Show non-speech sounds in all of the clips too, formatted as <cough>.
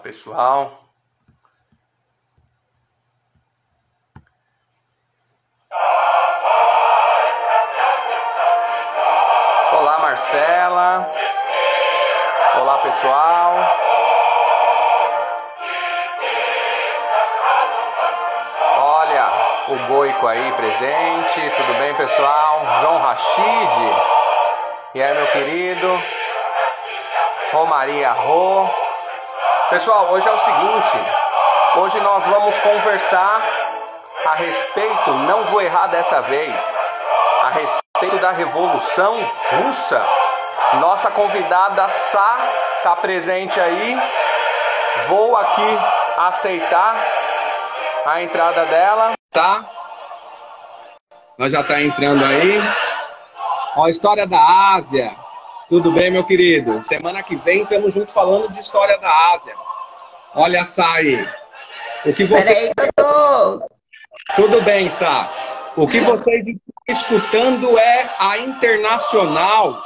pessoal. Olá, Marcela. Olá, pessoal. Olha, o Goico aí presente. Tudo bem, pessoal? João Rachid. E aí, meu querido? Romaria Rô. Pessoal, hoje é o seguinte. Hoje nós vamos conversar a respeito, não vou errar dessa vez, a respeito da Revolução Russa. Nossa convidada Sá está presente aí. Vou aqui aceitar a entrada dela, tá? Nós já tá entrando aí. Ó, a história da Ásia. Tudo bem, meu querido? Semana que vem estamos juntos falando de história da Ásia. Olha, Sá aí. O que você... Peraí que tô... Tudo bem, Sá. O que vocês estão escutando é a Internacional.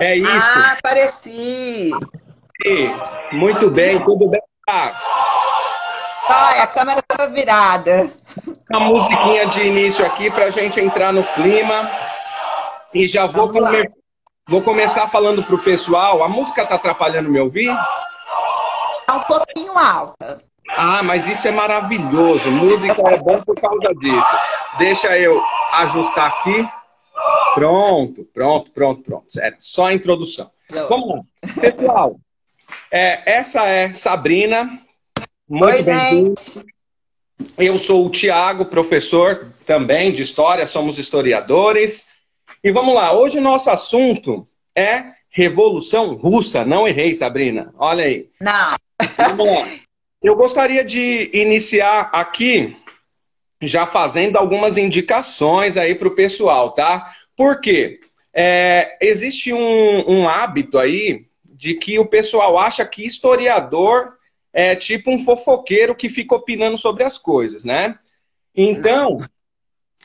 É isso. Ah, apareci. Muito bem, tudo bem, Sá? Ai, a câmera estava virada. Uma musiquinha de início aqui para a gente entrar no clima. E já vou, come... vou começar falando pro pessoal. A música tá atrapalhando me ouvir? Tá um pouquinho alta. Ah, mas isso é maravilhoso. Música é bom por causa disso. Deixa eu ajustar aqui. Pronto, pronto, pronto, pronto. Era só a introdução. Vamos lá. Pessoal, é, essa é Sabrina. Muito gente. Eu sou o Tiago, professor também de História, somos historiadores. E vamos lá, hoje o nosso assunto é Revolução Russa. Não errei, Sabrina. Olha aí. Não. Vamos lá. Eu gostaria de iniciar aqui já fazendo algumas indicações aí para o pessoal, tá? Por quê? É, existe um, um hábito aí de que o pessoal acha que historiador é tipo um fofoqueiro que fica opinando sobre as coisas, né? Então,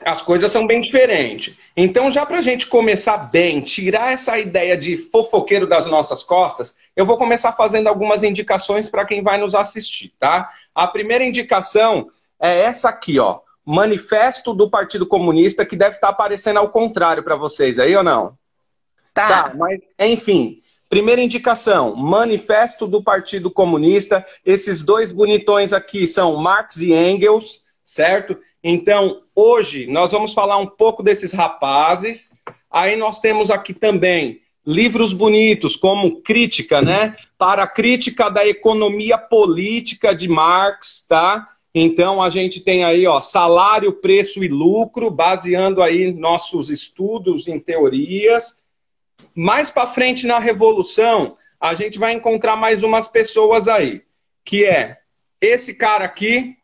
as coisas são bem diferentes. Então, já para a gente começar bem, tirar essa ideia de fofoqueiro das nossas costas, eu vou começar fazendo algumas indicações para quem vai nos assistir, tá? A primeira indicação é essa aqui, ó. Manifesto do Partido Comunista, que deve estar tá aparecendo ao contrário para vocês aí ou não? Tá. tá. Mas, enfim, primeira indicação: Manifesto do Partido Comunista. Esses dois bonitões aqui são Marx e Engels, certo? Então, hoje nós vamos falar um pouco desses rapazes. Aí nós temos aqui também livros bonitos, como Crítica, né? Para a crítica da economia política de Marx, tá? Então a gente tem aí, ó, salário, preço e lucro, baseando aí nossos estudos em teorias. Mais para frente na revolução, a gente vai encontrar mais umas pessoas aí, que é esse cara aqui,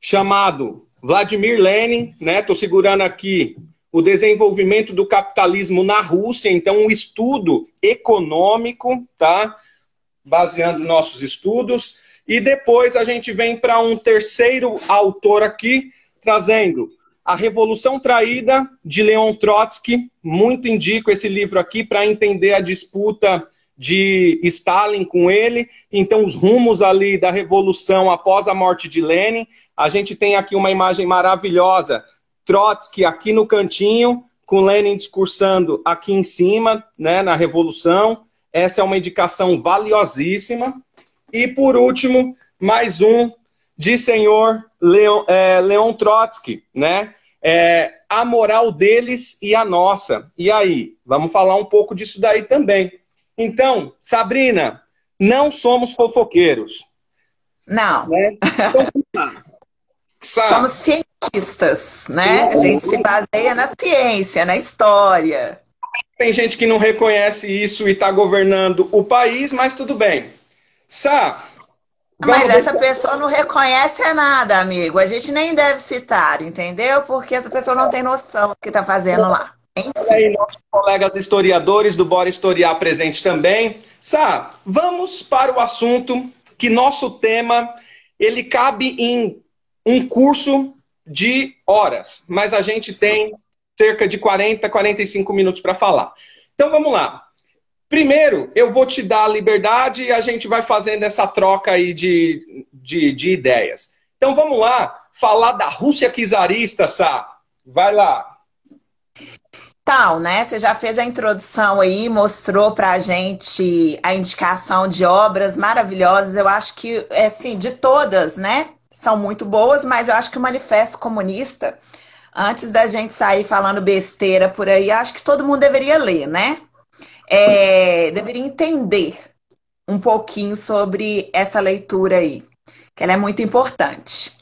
chamado Vladimir Lenin, né? Estou segurando aqui o desenvolvimento do capitalismo na Rússia, então um estudo econômico, tá? Baseando nossos estudos. E depois a gente vem para um terceiro autor aqui, trazendo A Revolução Traída, de Leon Trotsky. Muito indico esse livro aqui para entender a disputa de Stalin com ele. Então, os rumos ali da revolução após a morte de Lenin. A gente tem aqui uma imagem maravilhosa, Trotsky aqui no cantinho, com Lenin discursando aqui em cima, né, na Revolução. Essa é uma indicação valiosíssima. E, por último, mais um de senhor Leon, é, Leon Trotsky, né? É, a moral deles e a nossa. E aí? Vamos falar um pouco disso daí também. Então, Sabrina, não somos fofoqueiros. Não. Né? Então, Somos cientistas, né? A gente se baseia na ciência, na história. Tem gente que não reconhece isso e está governando o país, mas tudo bem. Sá. Mas essa pessoa não reconhece nada, amigo. A gente nem deve citar, entendeu? Porque essa pessoa não tem noção do que está fazendo lá. Enfim. aí, nossos colegas historiadores do Bora Historiar presente também. Sá, vamos para o assunto que nosso tema ele cabe em um curso de horas, mas a gente tem cerca de 40, 45 minutos para falar. Então vamos lá. Primeiro, eu vou te dar a liberdade e a gente vai fazendo essa troca aí de, de, de ideias. Então vamos lá, falar da Rússia czarista, Sá. Vai lá. Tal, né? Você já fez a introdução aí, mostrou pra gente a indicação de obras maravilhosas. Eu acho que, assim, de todas, né? São muito boas, mas eu acho que o Manifesto Comunista, antes da gente sair falando besteira por aí, acho que todo mundo deveria ler, né? É, deveria entender um pouquinho sobre essa leitura aí, que ela é muito importante.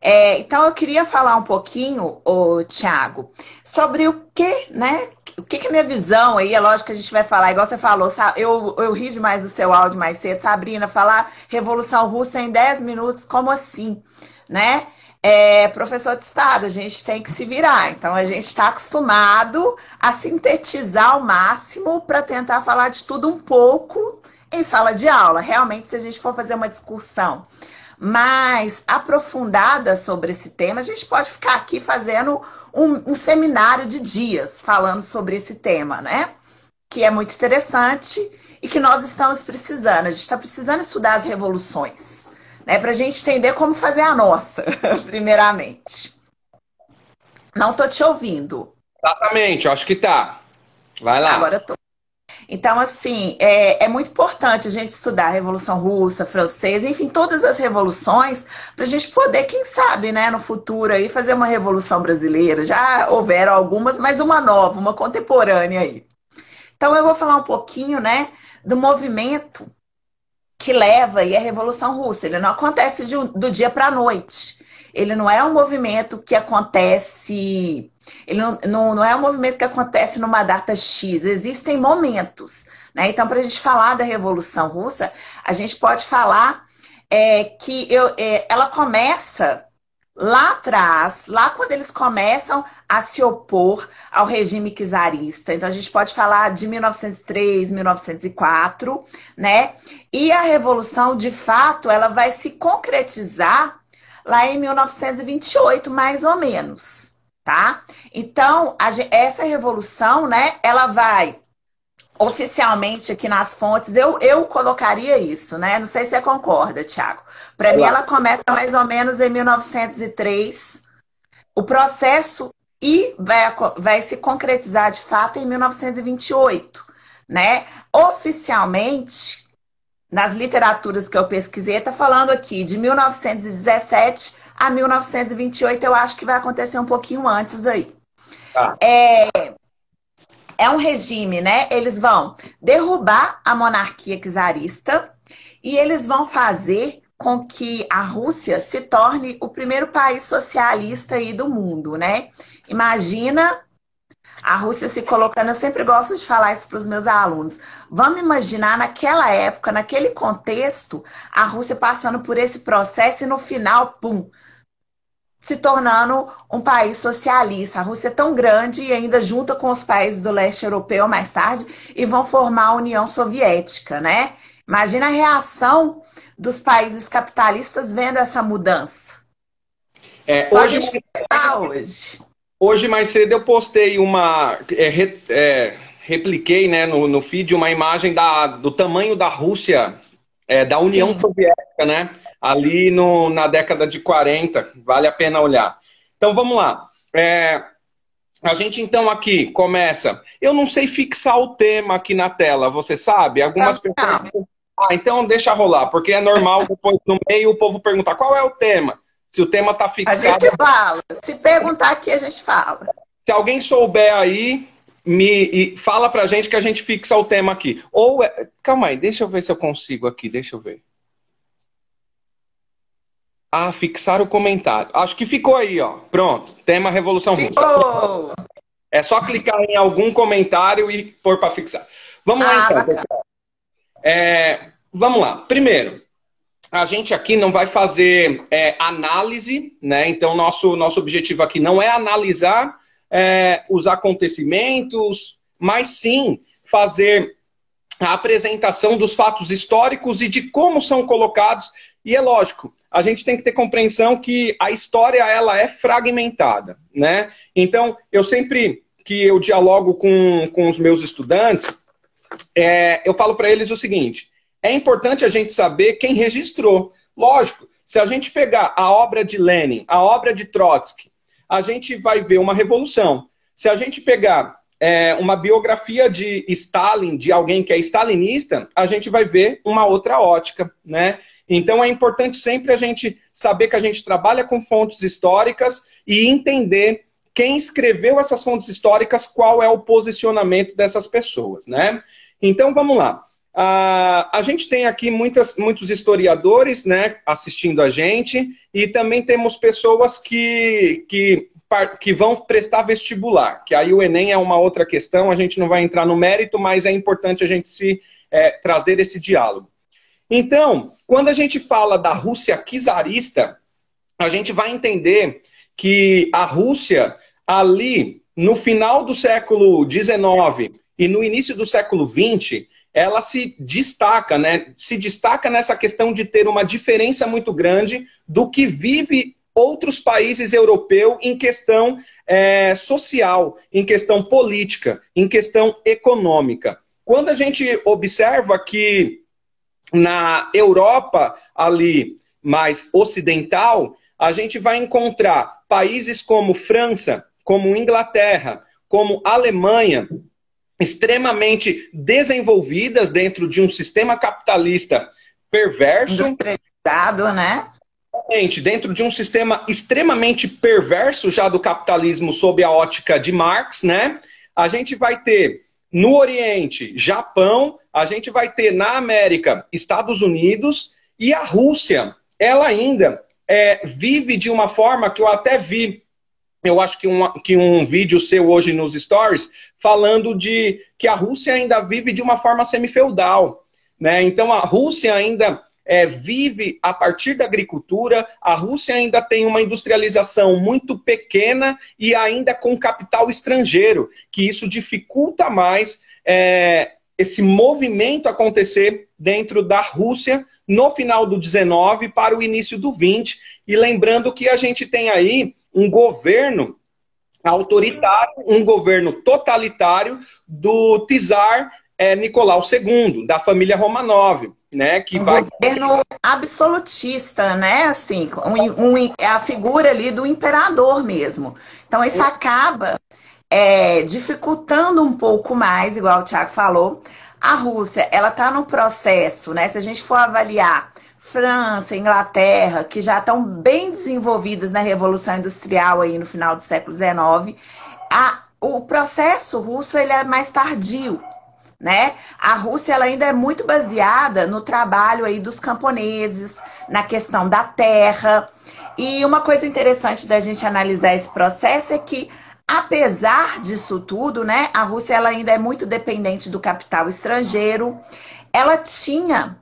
É, então eu queria falar um pouquinho, Tiago, sobre o que, né? O que, que é minha visão aí? É lógico que a gente vai falar, igual você falou, eu, eu ri demais do seu áudio mais cedo, Sabrina, falar Revolução Russa em 10 minutos, como assim? Né? É, professor de Estado, a gente tem que se virar. Então, a gente está acostumado a sintetizar ao máximo para tentar falar de tudo um pouco em sala de aula. Realmente, se a gente for fazer uma discussão mais aprofundada sobre esse tema, a gente pode ficar aqui fazendo um, um seminário de dias falando sobre esse tema, né? Que é muito interessante e que nós estamos precisando. A gente está precisando estudar as revoluções, né? Para a gente entender como fazer a nossa, <laughs> primeiramente. Não tô te ouvindo. Exatamente, acho que tá. Vai lá. Agora eu tô. Então, assim, é, é, muito importante a gente estudar a Revolução Russa, Francesa, enfim, todas as revoluções, para a gente poder, quem sabe, né, no futuro aí, fazer uma Revolução Brasileira. Já houveram algumas, mas uma nova, uma contemporânea aí. Então, eu vou falar um pouquinho, né, do movimento que leva aí a Revolução Russa. Ele não acontece de, do dia para a noite. Ele não é um movimento que acontece ele não, não, não, é um movimento que acontece numa data X, existem momentos. Né? Então, para a gente falar da Revolução Russa, a gente pode falar é, que eu, é, ela começa lá atrás, lá quando eles começam a se opor ao regime czarista. Então, a gente pode falar de 1903, 1904, né? E a Revolução, de fato, ela vai se concretizar lá em 1928, mais ou menos tá? Então, a, essa revolução, né, ela vai oficialmente aqui nas fontes, eu, eu colocaria isso, né? Não sei se você concorda, Tiago. Para mim, ela começa mais ou menos em 1903, o processo e vai, vai se concretizar de fato em 1928, né? Oficialmente, nas literaturas que eu pesquisei, está falando aqui de 1917 a 1928 eu acho que vai acontecer um pouquinho antes aí. Tá. É, é um regime, né? Eles vão derrubar a monarquia czarista e eles vão fazer com que a Rússia se torne o primeiro país socialista aí do mundo, né? Imagina a Rússia se colocando, eu sempre gosto de falar isso para os meus alunos. Vamos imaginar naquela época, naquele contexto, a Rússia passando por esse processo e no final, pum, se tornando um país socialista. A Rússia é tão grande e ainda junta com os países do leste europeu mais tarde e vão formar a União Soviética, né? Imagina a reação dos países capitalistas vendo essa mudança. É, Só hoje, a gente pensar hoje. Hoje mais cedo eu postei uma. É, re, é, repliquei né, no, no feed uma imagem da, do tamanho da Rússia, é, da União Sim. Soviética, né? Ali no, na década de 40. Vale a pena olhar. Então vamos lá. É, a gente então aqui começa. Eu não sei fixar o tema aqui na tela, você sabe? Algumas tá, tá. pessoas. Ah, então deixa rolar, porque é normal depois no meio o povo perguntar qual é o tema. Se o tema está fixado. A gente fala. Se perguntar aqui, a gente fala. Se alguém souber aí, me fala pra gente que a gente fixa o tema aqui. Ou. É... Calma aí, deixa eu ver se eu consigo aqui, deixa eu ver. Ah, fixar o comentário. Acho que ficou aí, ó. Pronto. Tema Revolução ficou. Russa. É só clicar em algum comentário e pôr para fixar. Vamos ah, lá, então. É, vamos lá. Primeiro, a gente aqui não vai fazer é, análise, né? Então, nosso, nosso objetivo aqui não é analisar é, os acontecimentos, mas sim fazer a apresentação dos fatos históricos e de como são colocados. E é lógico, a gente tem que ter compreensão que a história ela é fragmentada, né? Então, eu sempre que eu dialogo com, com os meus estudantes, é, eu falo para eles o seguinte: é importante a gente saber quem registrou. Lógico, se a gente pegar a obra de Lenin, a obra de Trotsky, a gente vai ver uma revolução. Se a gente pegar é, uma biografia de Stalin, de alguém que é stalinista, a gente vai ver uma outra ótica, né? Então é importante sempre a gente saber que a gente trabalha com fontes históricas e entender quem escreveu essas fontes históricas, qual é o posicionamento dessas pessoas, né? Então vamos lá. Uh, a gente tem aqui muitas, muitos historiadores né, assistindo a gente e também temos pessoas que, que que vão prestar vestibular, que aí o Enem é uma outra questão, a gente não vai entrar no mérito, mas é importante a gente se é, trazer esse diálogo. Então, quando a gente fala da Rússia czarista, a gente vai entender que a Rússia, ali no final do século XIX e no início do século XX, ela se destaca, né? Se destaca nessa questão de ter uma diferença muito grande do que vive outros países europeus em questão é, social, em questão política, em questão econômica. Quando a gente observa que na Europa ali mais ocidental, a gente vai encontrar países como França, como Inglaterra, como Alemanha, extremamente desenvolvidas dentro de um sistema capitalista perverso. Industrializado, né? dentro de um sistema extremamente perverso já do capitalismo sob a ótica de Marx, né? A gente vai ter no Oriente, Japão, a gente vai ter na América, Estados Unidos e a Rússia. Ela ainda é, vive de uma forma que eu até vi, eu acho que um, que um vídeo seu hoje nos stories, falando de que a Rússia ainda vive de uma forma semi-feudal. Né? Então a Rússia ainda é, vive a partir da agricultura. A Rússia ainda tem uma industrialização muito pequena e ainda com capital estrangeiro, que isso dificulta mais é, esse movimento acontecer dentro da Rússia no final do 19 para o início do 20. E lembrando que a gente tem aí um governo autoritário, um governo totalitário do czar é, Nicolau II, da família Romanov né? Que um vai... governo absolutista, né? Assim, um, um, é a figura ali do imperador mesmo. Então isso acaba é, dificultando um pouco mais, igual o Tiago falou. A Rússia, ela está no processo, né? Se a gente for avaliar França, Inglaterra, que já estão bem desenvolvidas na Revolução Industrial aí no final do século XIX, a, o processo russo ele é mais tardio né? A Rússia ela ainda é muito baseada no trabalho aí dos camponeses, na questão da terra. E uma coisa interessante da gente analisar esse processo é que apesar disso tudo, né, a Rússia ela ainda é muito dependente do capital estrangeiro. Ela tinha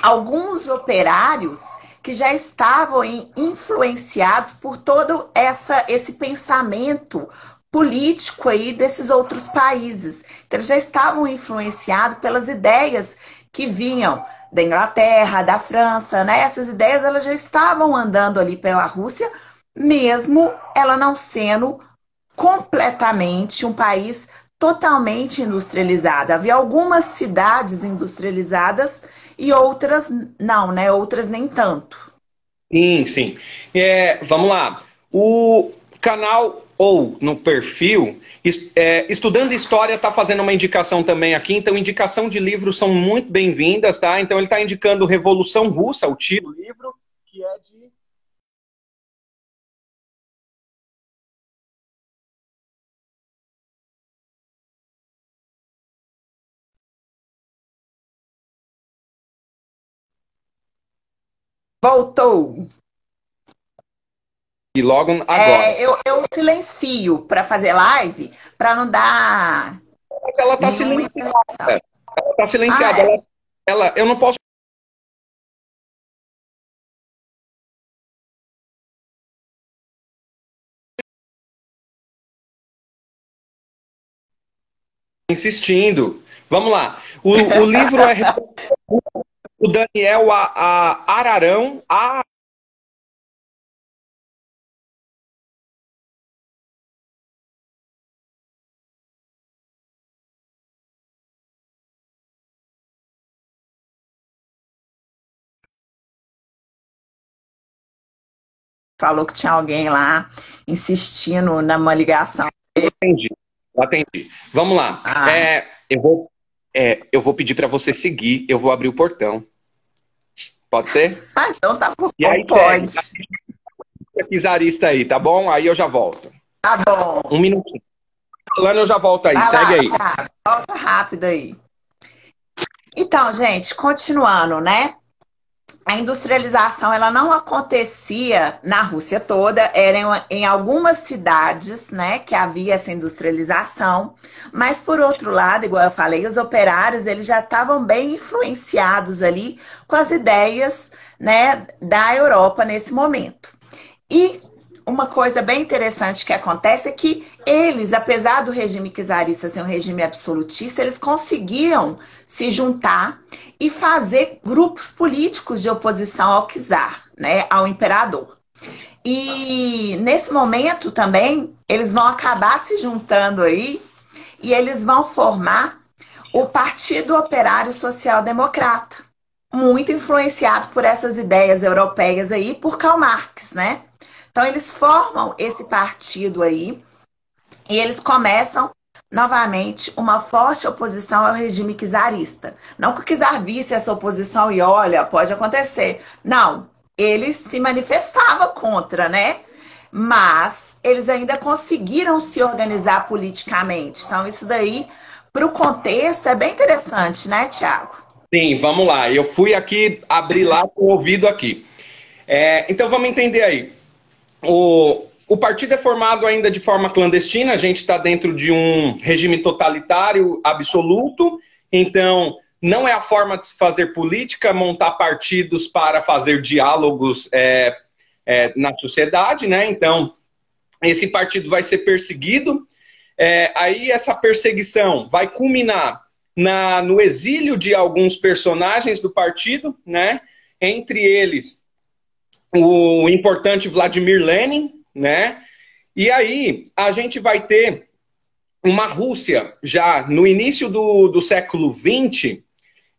alguns operários que já estavam influenciados por todo essa, esse pensamento político aí desses outros países. Então, eles já estavam influenciados pelas ideias que vinham da Inglaterra, da França, né? Essas ideias elas já estavam andando ali pela Rússia, mesmo ela não sendo completamente um país totalmente industrializado. Havia algumas cidades industrializadas e outras não, né? Outras nem tanto. Sim, sim. É, vamos lá. O canal ou no perfil, é, Estudando História está fazendo uma indicação também aqui, então indicação de livros são muito bem-vindas, tá? Então ele está indicando Revolução Russa, o título do livro, que é de Voltou. E logo agora. É, eu, eu silencio para fazer live, para não dar. Ela está silenciada. Ela está silenciada. Ah, é? ela, ela, eu não posso. Insistindo. Vamos lá. O, o livro é o Daniel a, a Ararão. A... Falou que tinha alguém lá insistindo numa ligação. Entendi, atendi Vamos lá. Ah. É, eu, vou, é, eu vou pedir para você seguir, eu vou abrir o portão. Pode ser? Ah, então tá bom. E aí, pode. Pesquisarista aí, tá bom? Aí eu já volto. Tá bom. Um minutinho. Falando, eu já volto aí. Vai Segue lá, aí. Volta rápido aí. Então, gente, continuando, né? A industrialização ela não acontecia na Rússia toda, era em, em, algumas cidades, né, que havia essa industrialização, mas por outro lado, igual eu falei, os operários eles já estavam bem influenciados ali com as ideias, né, da Europa nesse momento. E uma coisa bem interessante que acontece é que eles, apesar do regime czarista ser um regime absolutista, eles conseguiam se juntar e fazer grupos políticos de oposição ao czar, né, ao imperador. E nesse momento também, eles vão acabar se juntando aí e eles vão formar o Partido Operário Social Democrata, muito influenciado por essas ideias europeias aí por Karl Marx, né? Então eles formam esse partido aí e eles começam novamente uma forte oposição ao regime czarista. Não que o czar visse essa oposição e olha, pode acontecer. Não, ele se manifestava contra, né? Mas eles ainda conseguiram se organizar politicamente. Então isso daí, para o contexto, é bem interessante, né, Tiago? Sim, vamos lá. Eu fui aqui abrir lá com o ouvido aqui. É, então vamos entender aí. O, o partido é formado ainda de forma clandestina, a gente está dentro de um regime totalitário absoluto, então não é a forma de se fazer política montar partidos para fazer diálogos é, é, na sociedade, né? Então, esse partido vai ser perseguido, é, aí essa perseguição vai culminar na, no exílio de alguns personagens do partido, né? Entre eles o importante Vladimir Lenin, né? E aí a gente vai ter uma Rússia já no início do, do século XX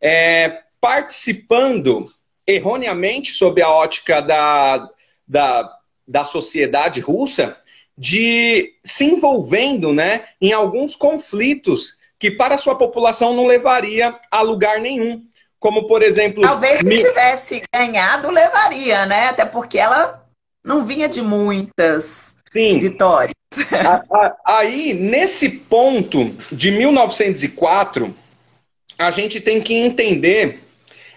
é, participando erroneamente sob a ótica da, da, da sociedade russa de se envolvendo né, em alguns conflitos que para a sua população não levaria a lugar nenhum como por exemplo. Talvez se tivesse ganhado, levaria, né? Até porque ela não vinha de muitas Sim. vitórias. Aí, nesse ponto de 1904, a gente tem que entender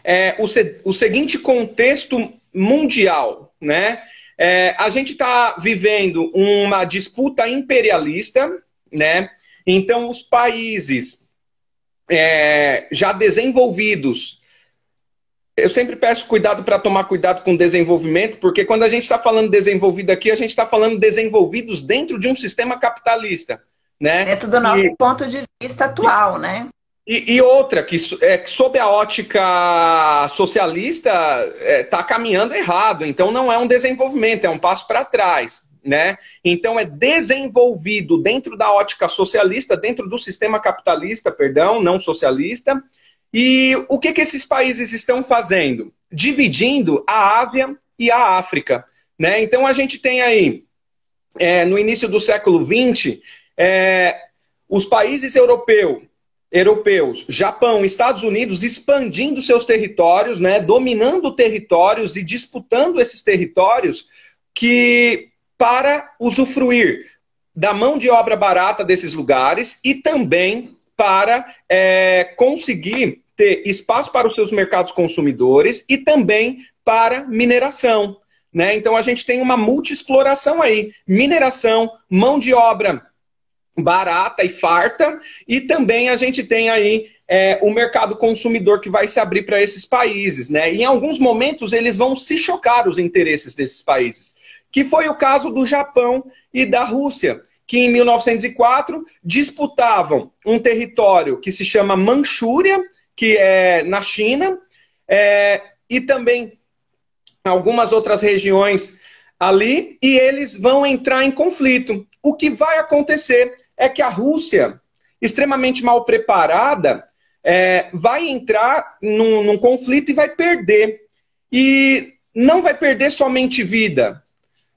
é, o, o seguinte contexto mundial, né? É, a gente está vivendo uma disputa imperialista, né? Então, os países é, já desenvolvidos. Eu sempre peço cuidado para tomar cuidado com desenvolvimento, porque quando a gente está falando desenvolvido aqui, a gente está falando desenvolvidos dentro de um sistema capitalista. Né? Dentro do nosso e, ponto de vista atual, né? E, e outra, que é, sob a ótica socialista, está é, tá caminhando errado. Então não é um desenvolvimento, é um passo para trás né? Então é desenvolvido dentro da ótica socialista, dentro do sistema capitalista, perdão, não socialista. E o que, que esses países estão fazendo? Dividindo a Ásia e a África. Né? Então a gente tem aí, é, no início do século XX, é, os países europeu, europeus, Japão, Estados Unidos expandindo seus territórios, né, dominando territórios e disputando esses territórios que para usufruir da mão de obra barata desses lugares e também para é, conseguir ter espaço para os seus mercados consumidores e também para mineração. Né? Então a gente tem uma multiexploração aí: mineração, mão de obra barata e farta, e também a gente tem aí é, o mercado consumidor que vai se abrir para esses países. Né? Em alguns momentos eles vão se chocar os interesses desses países que foi o caso do Japão e da Rússia, que em 1904 disputavam um território que se chama Manchúria, que é na China, é, e também algumas outras regiões ali, e eles vão entrar em conflito. O que vai acontecer é que a Rússia, extremamente mal preparada, é, vai entrar num, num conflito e vai perder. E não vai perder somente vida,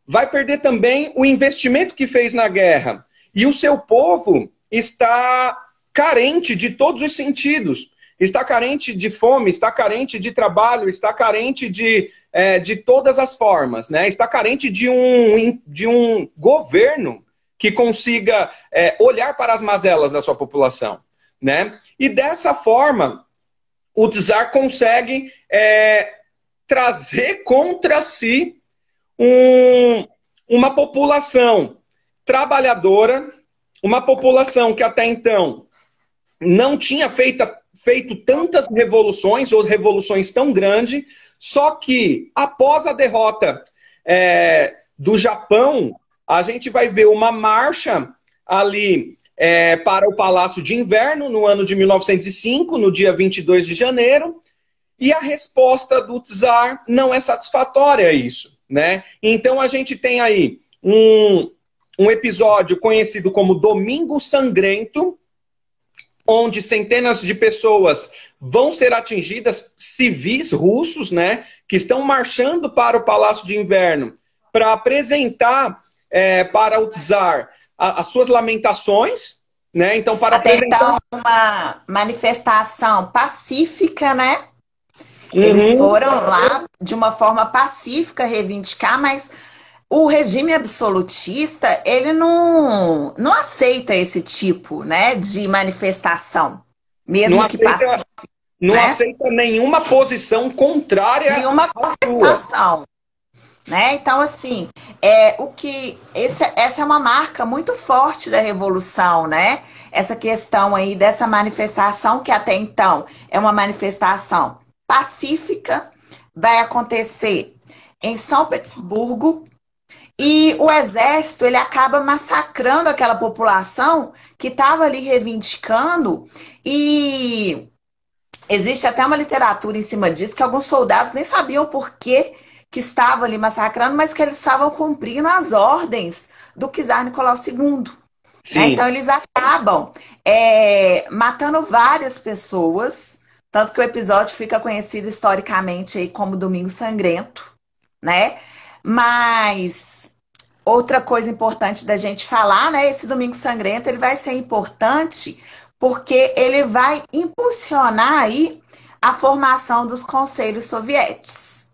vai perder também o investimento que fez na guerra. E o seu povo está carente de todos os sentidos. Está carente de fome, está carente de trabalho, está carente de, é, de todas as formas. Né? Está carente de um, de um governo que consiga é, olhar para as mazelas da sua população. Né? E dessa forma, o czar consegue é, trazer contra si um, uma população trabalhadora, uma população que até então não tinha feito, tantas revoluções ou revoluções tão grandes, só que após a derrota é, do Japão, a gente vai ver uma marcha ali é, para o Palácio de Inverno no ano de 1905, no dia 22 de janeiro, e a resposta do czar não é satisfatória a isso. Né? Então a gente tem aí um, um episódio conhecido como Domingo Sangrento, onde centenas de pessoas vão ser atingidas, civis russos, né, que estão marchando para o Palácio de Inverno para apresentar é, para o czar as suas lamentações, né? Então para apresentar uma manifestação pacífica, né? Uhum. Eles foram lá de uma forma pacífica reivindicar, mas o regime absolutista, ele não, não aceita esse tipo né, de manifestação, mesmo não que pacífica. Não né? aceita nenhuma posição contrária nenhuma manifestação. Né? Então, assim, é, o que esse, essa é uma marca muito forte da revolução, né? Essa questão aí dessa manifestação que até então é uma manifestação pacífica, vai acontecer em São Petersburgo, e o exército ele acaba massacrando aquela população que estava ali reivindicando e existe até uma literatura em cima disso que alguns soldados nem sabiam por que, que estavam ali massacrando, mas que eles estavam cumprindo as ordens do czar Nicolau II. Né? Então eles acabam é, matando várias pessoas, tanto que o episódio fica conhecido historicamente aí como Domingo Sangrento, né? Mas Outra coisa importante da gente falar, né? Esse Domingo Sangrento ele vai ser importante porque ele vai impulsionar aí a formação dos conselhos soviéticos.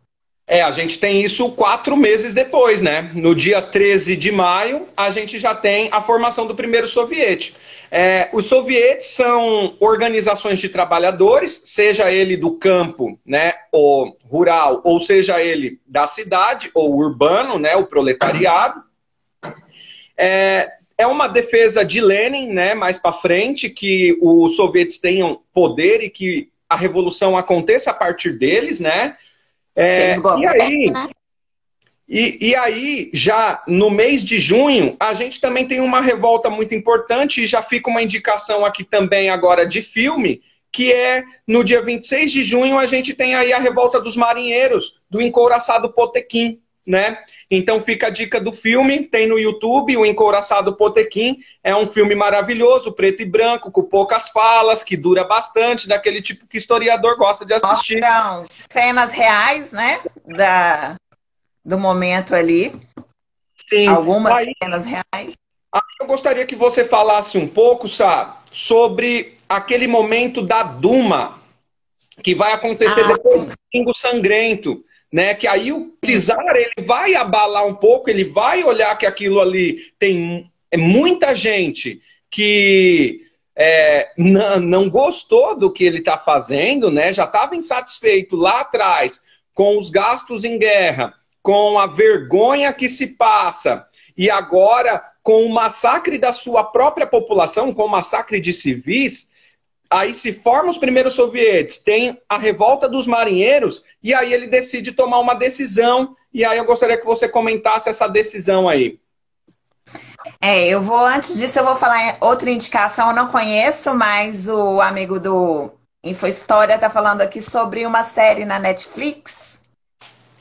É, a gente tem isso quatro meses depois, né? No dia 13 de maio, a gente já tem a formação do primeiro soviete. É, os sovietes são organizações de trabalhadores, seja ele do campo, né, ou rural, ou seja ele da cidade, ou urbano, né, o proletariado. É, é uma defesa de Lenin, né, mais para frente, que os sovietes tenham poder e que a revolução aconteça a partir deles, né? É, e aí? E, e, aí, já no mês de junho, a gente também tem uma revolta muito importante, e já fica uma indicação aqui também agora de filme, que é no dia 26 de junho a gente tem aí a revolta dos marinheiros, do encouraçado Potequim né? Então fica a dica do filme, tem no YouTube, O Encouraçado Potequim. É um filme maravilhoso, preto e branco, com poucas falas, que dura bastante, daquele tipo que historiador gosta de assistir. Então, cenas reais, né? Da, do momento ali. Sim. Algumas aí, cenas reais. Eu gostaria que você falasse um pouco, Sá, sobre aquele momento da Duma, que vai acontecer ah, depois sim. do Domingo Sangrento né? Que aí o czar ele vai abalar um pouco, ele vai olhar que aquilo ali tem é muita gente que é, não, não gostou do que ele está fazendo, né? Já estava insatisfeito lá atrás com os gastos em guerra, com a vergonha que se passa e agora com o massacre da sua própria população, com o massacre de civis, Aí se formam os primeiros sovietes, tem a revolta dos marinheiros, e aí ele decide tomar uma decisão. E aí eu gostaria que você comentasse essa decisão aí. É, eu vou, antes disso, eu vou falar outra indicação, eu não conheço, mas o amigo do Info História tá falando aqui sobre uma série na Netflix.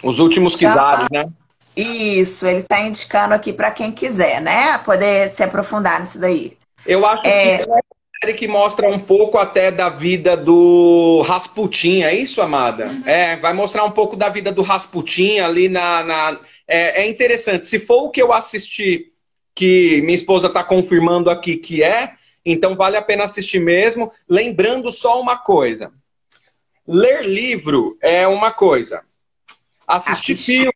Os últimos Chama... né? Isso, ele tá indicando aqui para quem quiser, né? Poder se aprofundar nisso daí. Eu acho é... que série que mostra um pouco até da vida do Rasputin, é isso, Amada? Uhum. É, vai mostrar um pouco da vida do Rasputin ali na. na... É, é, interessante. Se for o que eu assisti, que minha esposa está confirmando aqui que é, então vale a pena assistir mesmo. Lembrando só uma coisa: ler livro é uma coisa, assistir filme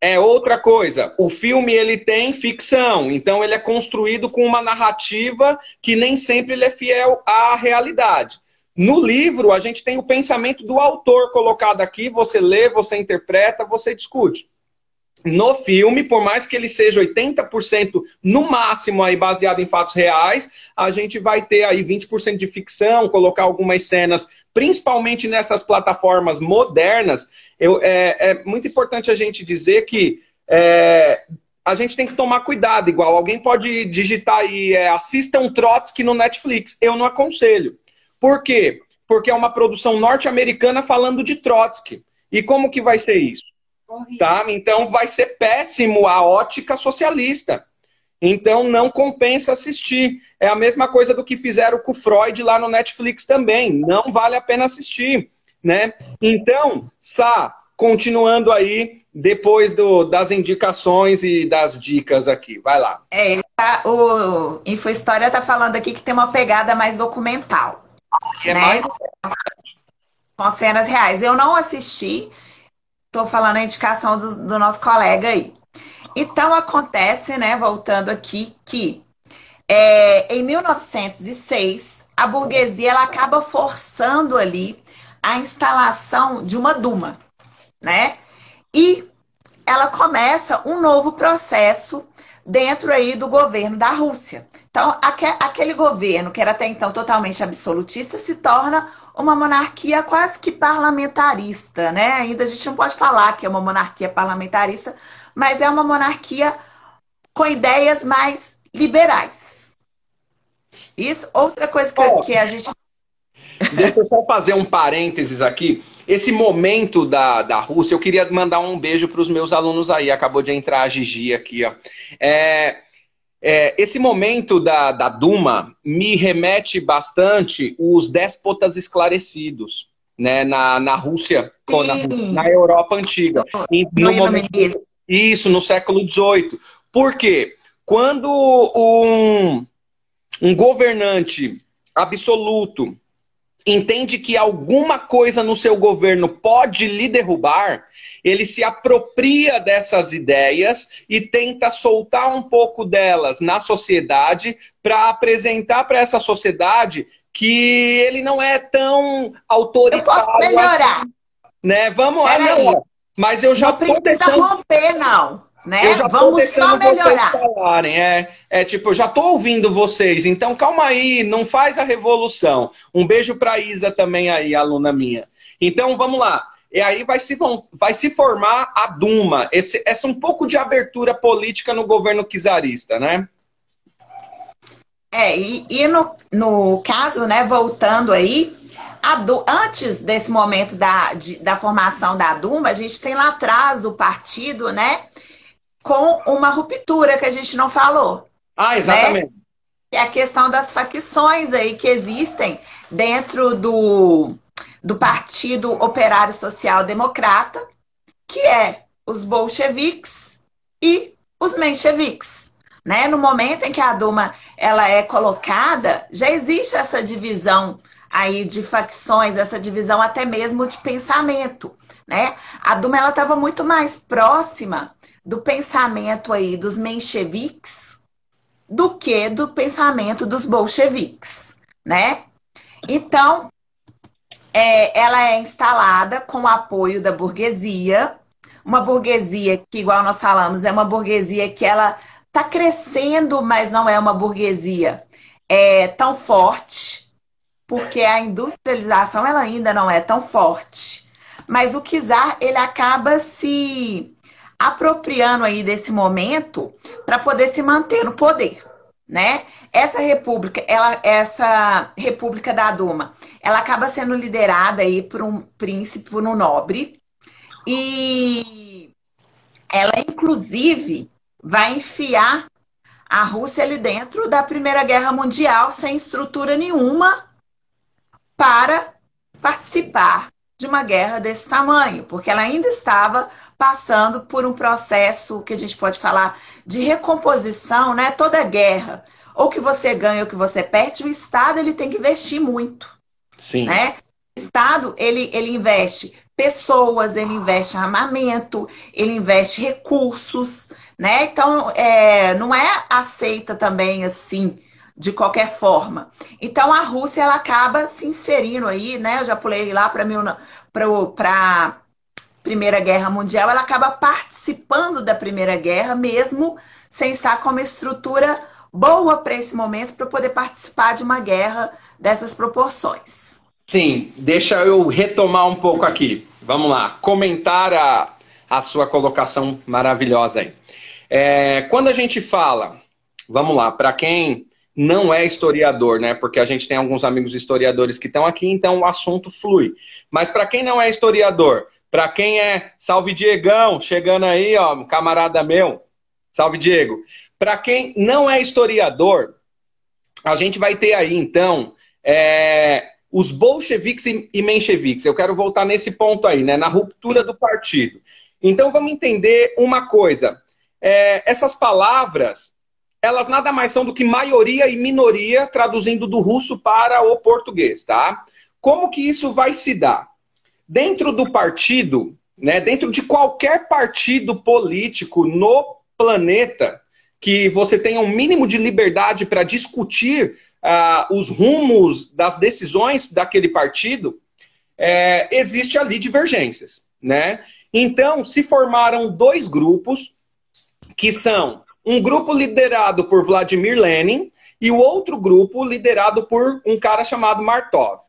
é outra coisa. O filme ele tem ficção, então ele é construído com uma narrativa que nem sempre ele é fiel à realidade. No livro, a gente tem o pensamento do autor colocado aqui, você lê, você interpreta, você discute. No filme, por mais que ele seja 80% no máximo aí baseado em fatos reais, a gente vai ter aí 20% de ficção, colocar algumas cenas, principalmente nessas plataformas modernas, eu, é, é, muito importante a gente dizer que é, a gente tem que tomar cuidado. Igual alguém pode digitar aí, é, assista um Trotsky no Netflix. Eu não aconselho. Por quê? Porque é uma produção norte-americana falando de Trotsky. E como que vai ser isso? Tá? Então vai ser péssimo a ótica socialista. Então não compensa assistir. É a mesma coisa do que fizeram com o Freud lá no Netflix também. Não vale a pena assistir né? Então, Sá, continuando aí, depois do, das indicações e das dicas aqui, vai lá. É, tá, o InfoHistória está falando aqui que tem uma pegada mais documental. É né? mais... Com cenas reais. Eu não assisti, estou falando a indicação do, do nosso colega aí. Então acontece, né, voltando aqui, que é, em 1906 a burguesia ela acaba forçando ali a instalação de uma Duma, né? E ela começa um novo processo dentro aí do governo da Rússia. Então, aquele governo que era até então totalmente absolutista se torna uma monarquia quase que parlamentarista, né? Ainda a gente não pode falar que é uma monarquia parlamentarista, mas é uma monarquia com ideias mais liberais. Isso, outra coisa que, oh. que a gente Deixa eu só fazer um parênteses aqui. Esse momento da, da Rússia, eu queria mandar um beijo para os meus alunos aí. Acabou de entrar a Gigi aqui, ó. É, é, esse momento da, da Duma me remete bastante os déspotas esclarecidos, né, na, na Rússia, na, na, Europa antiga. E, no momento, isso, no século XVIII. Por quê? Quando um, um governante absoluto entende que alguma coisa no seu governo pode lhe derrubar, ele se apropria dessas ideias e tenta soltar um pouco delas na sociedade para apresentar para essa sociedade que ele não é tão autoritário. Eu posso melhorar. Assim, né? Vamos lá, não. Mas eu já não precisa tentando... romper, não né? Vamos só melhorar. Falarem. É, é tipo, eu já tô ouvindo vocês, então calma aí, não faz a revolução. Um beijo para Isa também aí, aluna minha. Então vamos lá. E aí vai se, vai se formar a Duma, esse, essa um pouco de abertura política no governo czarista, né? É, e, e no, no caso, né, voltando aí, Du, antes desse momento da, de, da formação da Duma, a gente tem lá atrás o partido, né? Com uma ruptura que a gente não falou. Ah, exatamente. Né? É a questão das facções aí que existem dentro do, do Partido Operário Social Democrata, que é os bolcheviques e os mencheviques. Né? No momento em que a Duma ela é colocada, já existe essa divisão aí de facções, essa divisão até mesmo de pensamento. Né? A Duma estava muito mais próxima do pensamento aí dos mencheviques do que do pensamento dos bolcheviques, né? Então, é, ela é instalada com o apoio da burguesia, uma burguesia que, igual nós falamos, é uma burguesia que ela está crescendo, mas não é uma burguesia é, tão forte, porque a industrialização ela ainda não é tão forte. Mas o czar ele acaba se apropriando aí desse momento para poder se manter no poder, né? Essa república, ela, essa república da Duma, ela acaba sendo liderada aí por um príncipe, por um nobre, e ela inclusive vai enfiar a Rússia ali dentro da Primeira Guerra Mundial, sem estrutura nenhuma para participar de uma guerra desse tamanho, porque ela ainda estava passando por um processo que a gente pode falar de recomposição, né? Toda guerra, ou que você ganha ou que você perde, o Estado ele tem que investir muito. Sim. Né? O Estado ele, ele investe pessoas, ele investe armamento, ele investe recursos, né? Então, é, não é aceita também assim de qualquer forma. Então, a Rússia ela acaba se inserindo aí, né? Eu já pulei lá para para Primeira Guerra Mundial, ela acaba participando da Primeira Guerra mesmo sem estar com uma estrutura boa para esse momento para poder participar de uma guerra dessas proporções. Sim, deixa eu retomar um pouco aqui. Vamos lá, comentar a, a sua colocação maravilhosa aí. É, quando a gente fala, vamos lá, para quem não é historiador, né? Porque a gente tem alguns amigos historiadores que estão aqui, então o assunto flui. Mas para quem não é historiador, para quem é Salve Diegão, chegando aí, ó, camarada meu, Salve Diego. Para quem não é historiador, a gente vai ter aí então é, os bolcheviques e mencheviques. Eu quero voltar nesse ponto aí, né? Na ruptura do partido. Então vamos entender uma coisa. É, essas palavras, elas nada mais são do que maioria e minoria, traduzindo do russo para o português, tá? Como que isso vai se dar? Dentro do partido, né, dentro de qualquer partido político no planeta, que você tenha um mínimo de liberdade para discutir uh, os rumos das decisões daquele partido, é, existe ali divergências, né? Então, se formaram dois grupos, que são um grupo liderado por Vladimir Lenin e o outro grupo liderado por um cara chamado Martov.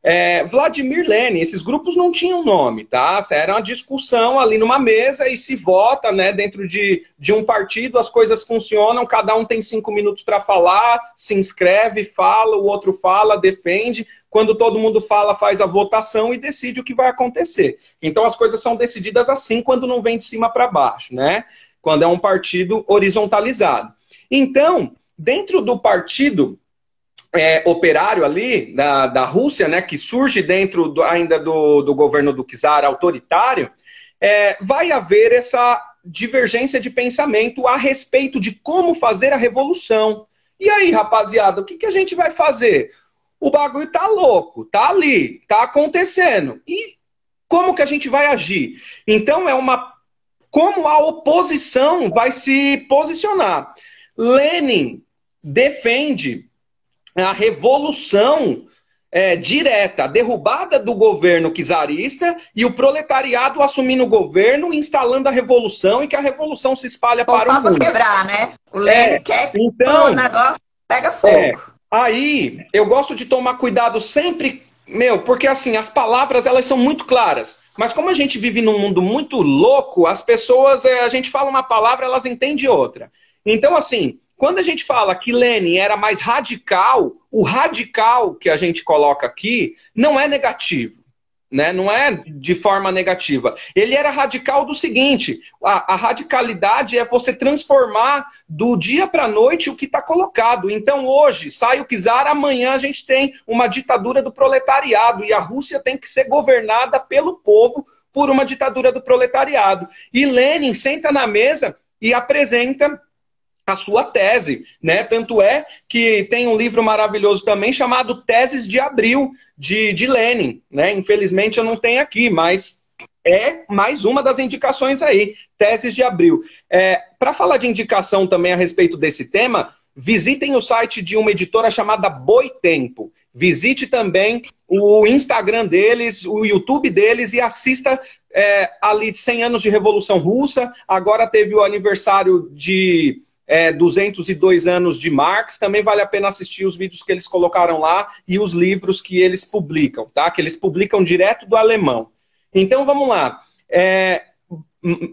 É, Vladimir Lenin, esses grupos não tinham nome, tá? Era uma discussão ali numa mesa e se vota, né? Dentro de, de um partido, as coisas funcionam, cada um tem cinco minutos para falar, se inscreve, fala, o outro fala, defende. Quando todo mundo fala, faz a votação e decide o que vai acontecer. Então as coisas são decididas assim quando não vem de cima para baixo, né? Quando é um partido horizontalizado. Então, dentro do partido é, operário ali da, da Rússia, né, que surge dentro do, ainda do, do governo do czar autoritário, é, vai haver essa divergência de pensamento a respeito de como fazer a revolução. E aí, rapaziada, o que, que a gente vai fazer? O bagulho tá louco, tá ali, tá acontecendo. E como que a gente vai agir? Então é uma como a oposição vai se posicionar. Lenin defende a revolução é, direta, a derrubada do governo czarista e o proletariado assumindo o governo, instalando a revolução e que a revolução se espalha para o mundo. quebrar, né? O Lênin é, quer que então, o negócio pega fogo. É, aí, eu gosto de tomar cuidado sempre, meu, porque assim, as palavras elas são muito claras. Mas como a gente vive num mundo muito louco, as pessoas, é, a gente fala uma palavra, elas entendem outra. Então, assim, quando a gente fala que Lenin era mais radical, o radical que a gente coloca aqui não é negativo. Né? Não é de forma negativa. Ele era radical do seguinte: a, a radicalidade é você transformar do dia para a noite o que está colocado. Então, hoje sai o czar, amanhã a gente tem uma ditadura do proletariado e a Rússia tem que ser governada pelo povo por uma ditadura do proletariado. E Lenin senta na mesa e apresenta a sua tese, né? Tanto é que tem um livro maravilhoso também chamado Teses de Abril, de, de Lenin, né? Infelizmente eu não tenho aqui, mas é mais uma das indicações aí, Teses de Abril. É, Para falar de indicação também a respeito desse tema, visitem o site de uma editora chamada Boitempo. Visite também o Instagram deles, o YouTube deles e assista é, ali 100 anos de Revolução Russa. Agora teve o aniversário de é, 202 anos de Marx, também vale a pena assistir os vídeos que eles colocaram lá e os livros que eles publicam, tá? Que eles publicam direto do alemão. Então vamos lá. É,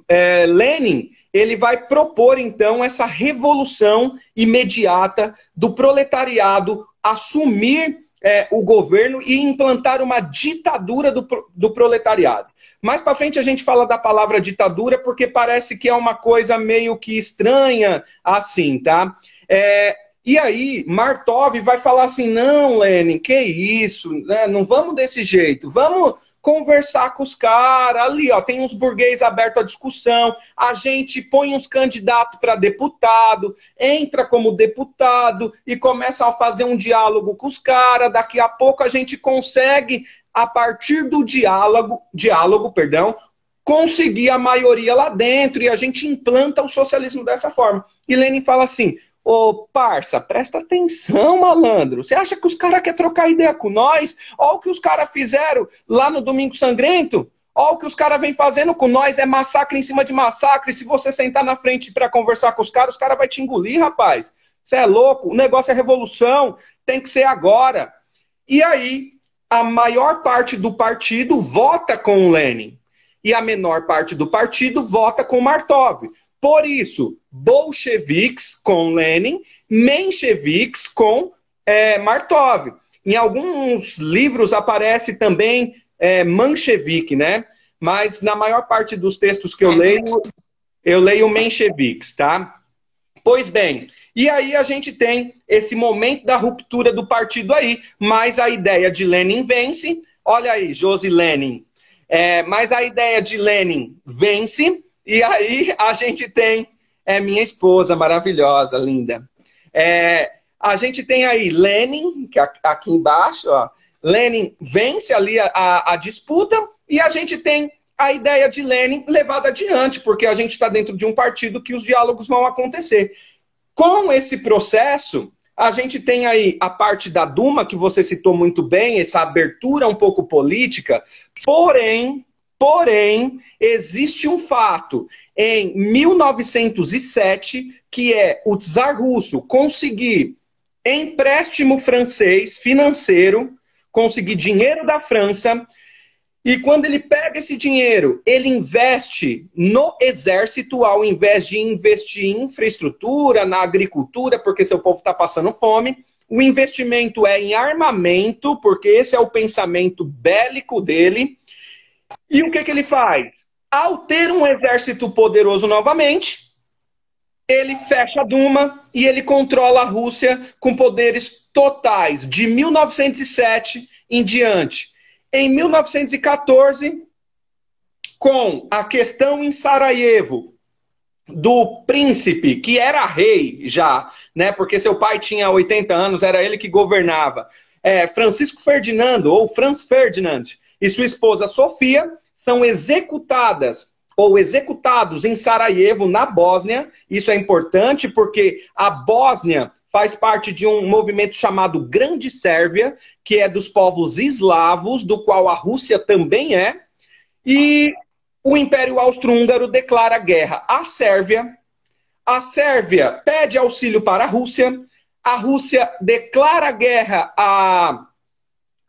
é, Lenin ele vai propor então essa revolução imediata do proletariado assumir é, o governo e implantar uma ditadura do, do proletariado. Mais para frente a gente fala da palavra ditadura porque parece que é uma coisa meio que estranha assim, tá? É, e aí, Martov vai falar assim: não, Lenin, que isso, né? não vamos desse jeito, vamos conversar com os caras ali, ó, tem uns burguês abertos à discussão, a gente põe uns candidatos para deputado, entra como deputado e começa a fazer um diálogo com os caras, daqui a pouco a gente consegue, a partir do diálogo, diálogo, perdão, conseguir a maioria lá dentro e a gente implanta o socialismo dessa forma. E Lenin fala assim: Ô, parça, presta atenção, malandro. Você acha que os caras querem trocar ideia com nós? Olha o que os caras fizeram lá no Domingo Sangrento. Olha o que os caras vêm fazendo com nós. É massacre em cima de massacre. Se você sentar na frente para conversar com os caras, os caras vão te engolir, rapaz. Você é louco. O negócio é revolução. Tem que ser agora. E aí, a maior parte do partido vota com o Lenin. E a menor parte do partido vota com Martov. Por isso, bolcheviques com Lenin, mencheviques com é, Martov. Em alguns livros aparece também é, manchevique, né? Mas na maior parte dos textos que eu leio, eu leio mencheviques, tá? Pois bem, e aí a gente tem esse momento da ruptura do partido aí, mas a ideia de Lenin vence. Olha aí, Josi Lenin. É, mas a ideia de Lenin vence e aí a gente tem é minha esposa maravilhosa, linda. É, a gente tem aí Lenin, que é aqui embaixo, ó. Lenin vence ali a, a, a disputa e a gente tem a ideia de Lenin levada adiante, porque a gente está dentro de um partido que os diálogos vão acontecer. Com esse processo, a gente tem aí a parte da Duma, que você citou muito bem, essa abertura um pouco política, porém, Porém, existe um fato em 1907 que é o czar russo conseguir empréstimo francês financeiro, conseguir dinheiro da França, e quando ele pega esse dinheiro, ele investe no exército, ao invés de investir em infraestrutura, na agricultura, porque seu povo está passando fome. O investimento é em armamento, porque esse é o pensamento bélico dele. E o que, que ele faz? Ao ter um exército poderoso novamente, ele fecha a Duma e ele controla a Rússia com poderes totais de 1907 em diante. Em 1914, com a questão em Sarajevo do príncipe, que era rei já, né? Porque seu pai tinha 80 anos, era ele que governava. É, Francisco Ferdinando, ou Franz Ferdinand, e sua esposa Sofia são executadas ou executados em Sarajevo, na Bósnia. Isso é importante porque a Bósnia faz parte de um movimento chamado Grande Sérvia, que é dos povos eslavos, do qual a Rússia também é. E o Império Austro-Húngaro declara guerra à Sérvia. A Sérvia pede auxílio para a Rússia. A Rússia declara guerra a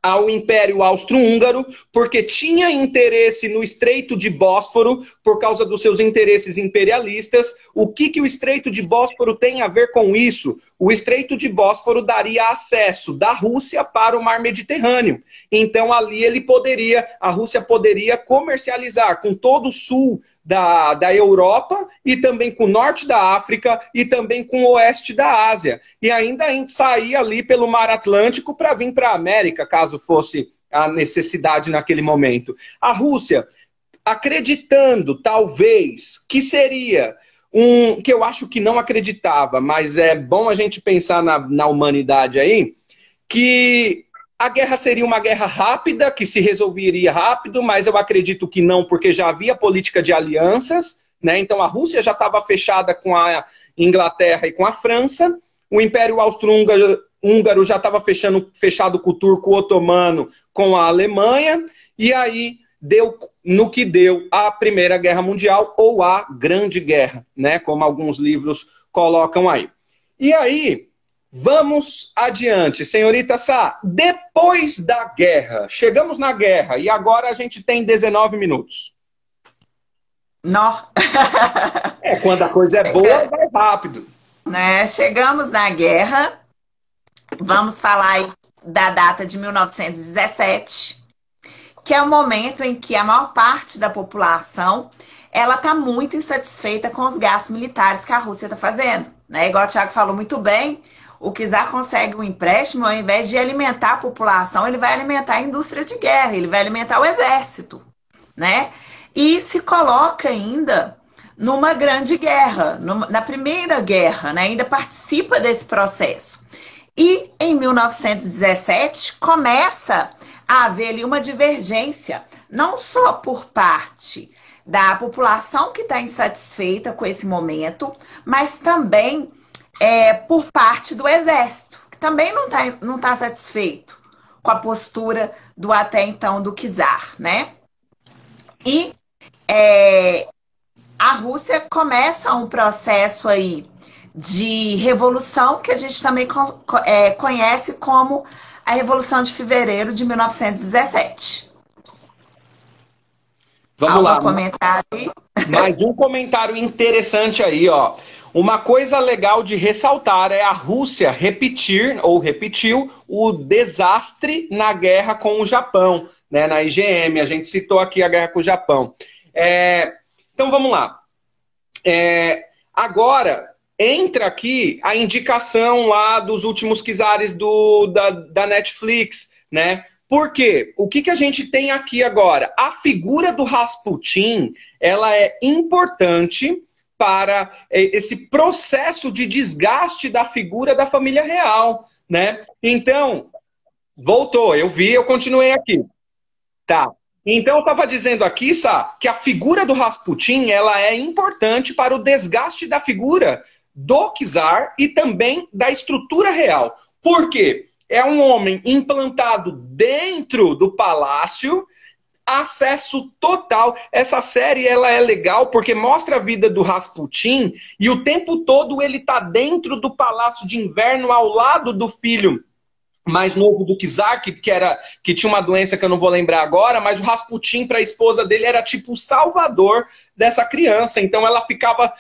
ao Império Austro-Húngaro, porque tinha interesse no Estreito de Bósforo, por causa dos seus interesses imperialistas. O que, que o Estreito de Bósforo tem a ver com isso? O Estreito de Bósforo daria acesso da Rússia para o Mar Mediterrâneo. Então, ali ele poderia, a Rússia poderia comercializar com todo o sul da, da Europa e também com o norte da África e também com o oeste da Ásia. E ainda sair ali pelo Mar Atlântico para vir para a América, caso fosse a necessidade naquele momento. A Rússia, acreditando talvez que seria um. que eu acho que não acreditava, mas é bom a gente pensar na, na humanidade aí, que a guerra seria uma guerra rápida, que se resolveria rápido, mas eu acredito que não, porque já havia política de alianças, né? Então a Rússia já estava fechada com a Inglaterra e com a França, o Império Austro-Húngaro já estava fechado com o turco otomano, com a Alemanha, e aí deu no que deu a Primeira Guerra Mundial ou a Grande Guerra, né? Como alguns livros colocam aí. E aí, Vamos adiante, senhorita Sá. Depois da guerra, chegamos na guerra e agora a gente tem 19 minutos. Não. é, quando a coisa é boa, vai rápido. Né? Chegamos na guerra. Vamos falar aí da data de 1917, que é o momento em que a maior parte da população ela está muito insatisfeita com os gastos militares que a Rússia está fazendo. Né? Igual o Thiago falou muito bem, o czar consegue um empréstimo, ao invés de alimentar a população, ele vai alimentar a indústria de guerra, ele vai alimentar o exército, né? E se coloca ainda numa grande guerra, numa, na primeira guerra, né? ainda participa desse processo. E em 1917 começa a haver ali uma divergência, não só por parte da população que está insatisfeita com esse momento, mas também é, por parte do exército, que também não está não tá satisfeito com a postura do até então do czar, né? E é, a Rússia começa um processo aí de revolução que a gente também é, conhece como a Revolução de Fevereiro de 1917. Vamos Algum lá. Comentário? Mais um comentário interessante aí, ó. Uma coisa legal de ressaltar é a Rússia repetir ou repetiu o desastre na guerra com o Japão, né? Na IGM, a gente citou aqui a guerra com o Japão. É, então vamos lá. É, agora entra aqui a indicação lá dos últimos quizares do, da, da Netflix, né? Por quê? O que, que a gente tem aqui agora? A figura do Rasputin, ela é importante para é, esse processo de desgaste da figura da família real, né? Então, voltou, eu vi, eu continuei aqui. Tá. Então eu estava dizendo aqui, Sá, que a figura do Rasputin, ela é importante para o desgaste da figura do czar e também da estrutura real. Por quê? É um homem implantado dentro do palácio, acesso total. Essa série ela é legal porque mostra a vida do Rasputin e o tempo todo ele está dentro do palácio de inverno ao lado do filho mais novo do Kizar, que, era, que tinha uma doença que eu não vou lembrar agora, mas o Rasputin para a esposa dele era tipo o salvador dessa criança. Então ela ficava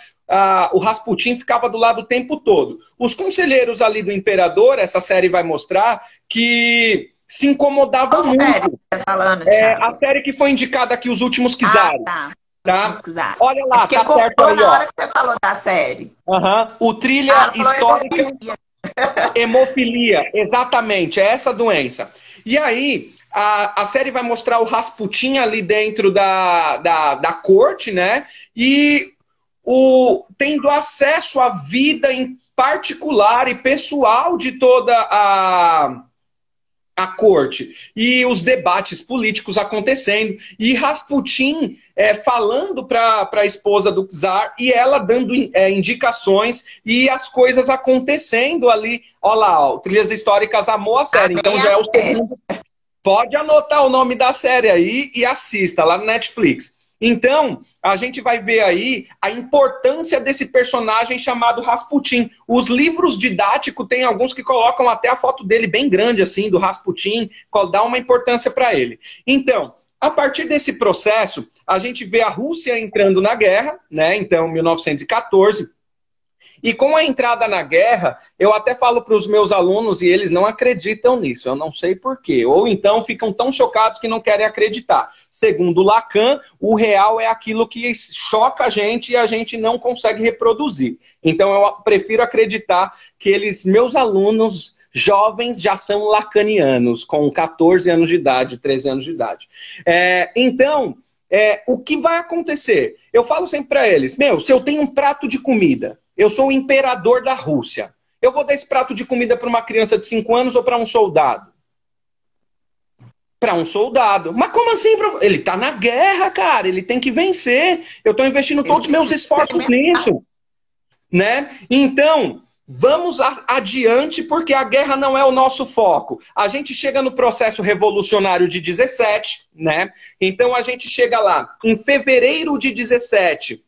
o Rasputin ficava do lado o tempo todo. Os conselheiros ali do imperador, essa série vai mostrar, que se incomodavam Qual muito. Série tá falando, é, a série que foi indicada aqui, Os Últimos Kizares. Ah, tá. tá? Olha lá, é tá certo aí, na hora que você falou da série. Uhum. O Trilha ah, Histórica... Hemofilia. <laughs> hemofilia, exatamente, é essa doença. E aí, a, a série vai mostrar o Rasputin ali dentro da, da, da corte, né? E o, tendo acesso à vida em particular e pessoal de toda a, a corte e os debates políticos acontecendo e Rasputin é, falando para a esposa do czar e ela dando é, indicações e as coisas acontecendo ali. Olha lá, ó, Trilhas Históricas amou a série, então já é o segundo. Pode anotar o nome da série aí e assista lá no Netflix. Então, a gente vai ver aí a importância desse personagem chamado Rasputin. Os livros didáticos tem alguns que colocam até a foto dele bem grande, assim, do Rasputin, dá uma importância para ele. Então, a partir desse processo, a gente vê a Rússia entrando na guerra, né? Então, 1914. E com a entrada na guerra, eu até falo para os meus alunos e eles não acreditam nisso, eu não sei porquê. Ou então ficam tão chocados que não querem acreditar. Segundo Lacan, o real é aquilo que choca a gente e a gente não consegue reproduzir. Então eu prefiro acreditar que eles, meus alunos jovens, já são lacanianos, com 14 anos de idade, 13 anos de idade. É, então, é, o que vai acontecer? Eu falo sempre para eles: meu, se eu tenho um prato de comida eu sou o imperador da Rússia. Eu vou dar esse prato de comida para uma criança de 5 anos ou para um soldado? Para um soldado. Mas como assim? Ele está na guerra, cara. Ele tem que vencer. Eu estou investindo todos os meus esforços nisso. Né? Então, vamos adiante, porque a guerra não é o nosso foco. A gente chega no processo revolucionário de 17, né? Então a gente chega lá. Em fevereiro de 17,